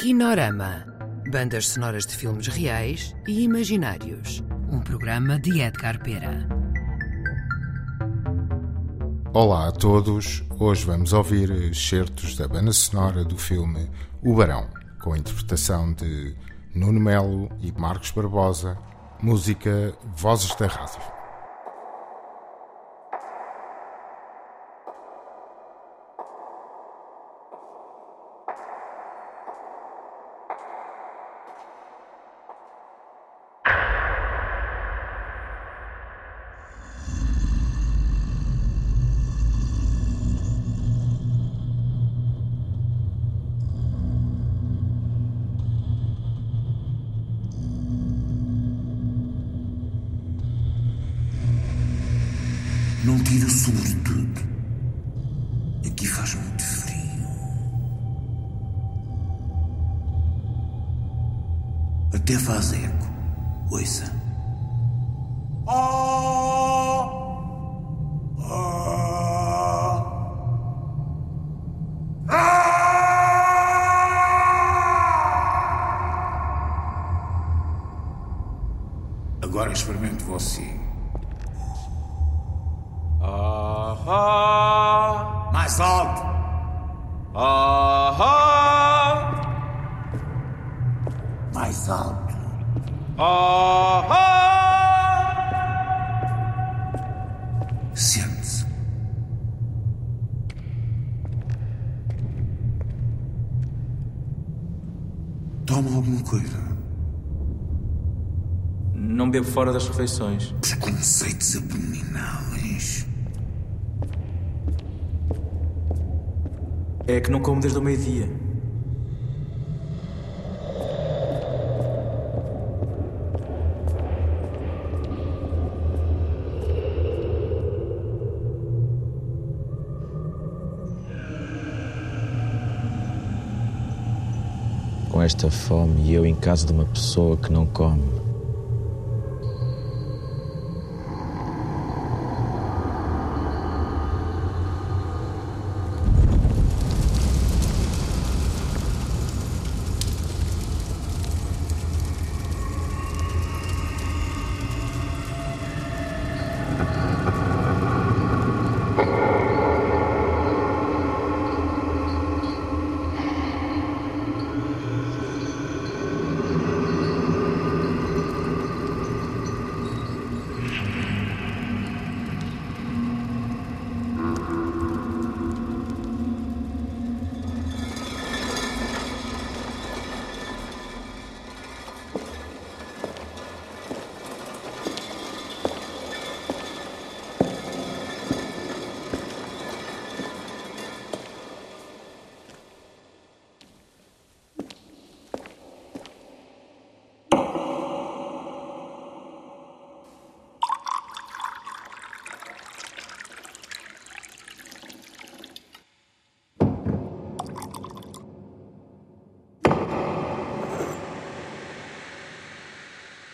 Kinorama. Bandas sonoras de filmes reais e imaginários. Um programa de Edgar Pera. Olá a todos. Hoje vamos ouvir excertos da banda sonora do filme O Barão, com a interpretação de Nuno Melo e Marcos Barbosa, música Vozes da Rádio. Não tira sobretudo. Aqui faz muito frio. Até faz eco. Ouça. Agora experimente você. Ah, Mais alto. ah, Mais alto. ah. Sente-se. Toma alguma coisa. Não bebo fora das refeições. Preconceitos abomináveis. É que não como desde o meio-dia. Com esta fome e eu em casa de uma pessoa que não come.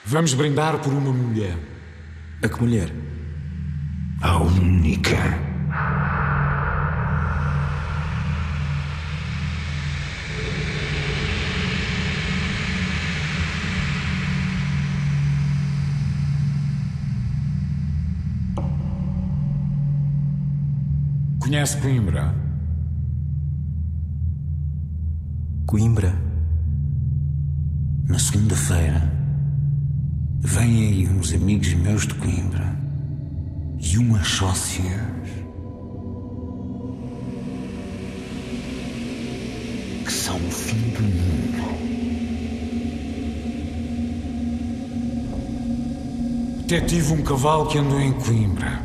Vamos brindar por uma mulher. A que mulher? A única. Conhece Coimbra? Coimbra. Na segunda-feira, vêm aí uns amigos meus de Coimbra e umas sócias. Que são o fim do mundo. Até tive um cavalo que andou em Coimbra.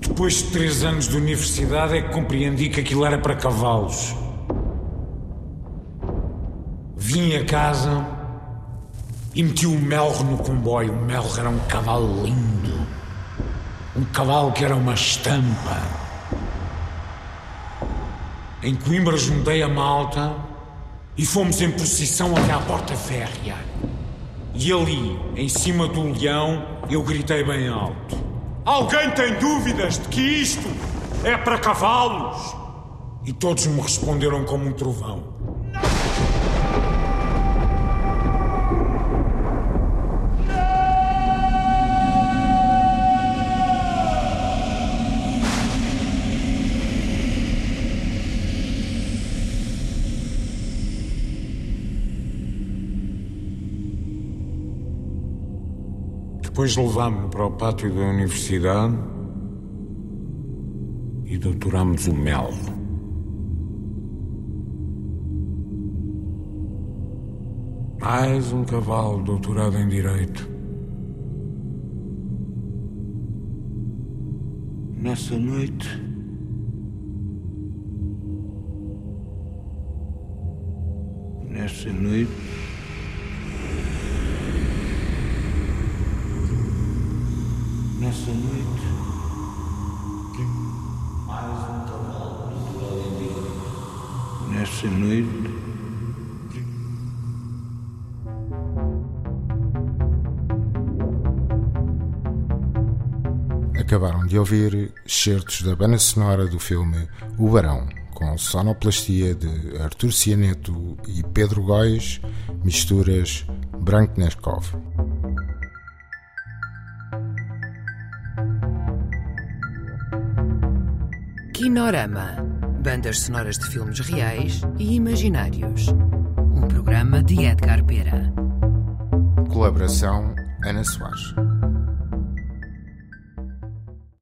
Depois de três anos de universidade é que compreendi que aquilo era para cavalos. Vim a casa e meti o Melro no comboio. O Melro era um cavalo lindo. Um cavalo que era uma estampa. Em Coimbra juntei a malta e fomos em procissão até à porta férrea. E ali, em cima do leão, eu gritei bem alto: Alguém tem dúvidas de que isto é para cavalos? E todos me responderam como um trovão: Depois levámo-no para o pátio da universidade e doutorámos o mel. Mais um cavalo doutorado em Direito. Nessa noite. Nessa noite. Nessa noite. Mais um doutorado em Direito. Nessa noite. Acabaram de ouvir certos da banda sonora do filme O Barão, com sonoplastia de Artur Cianeto e Pedro Góis, misturas Brankneskov. Kinorama. Bandas sonoras de filmes reais e imaginários. Um programa de Edgar Pera. Colaboração Ana Soares.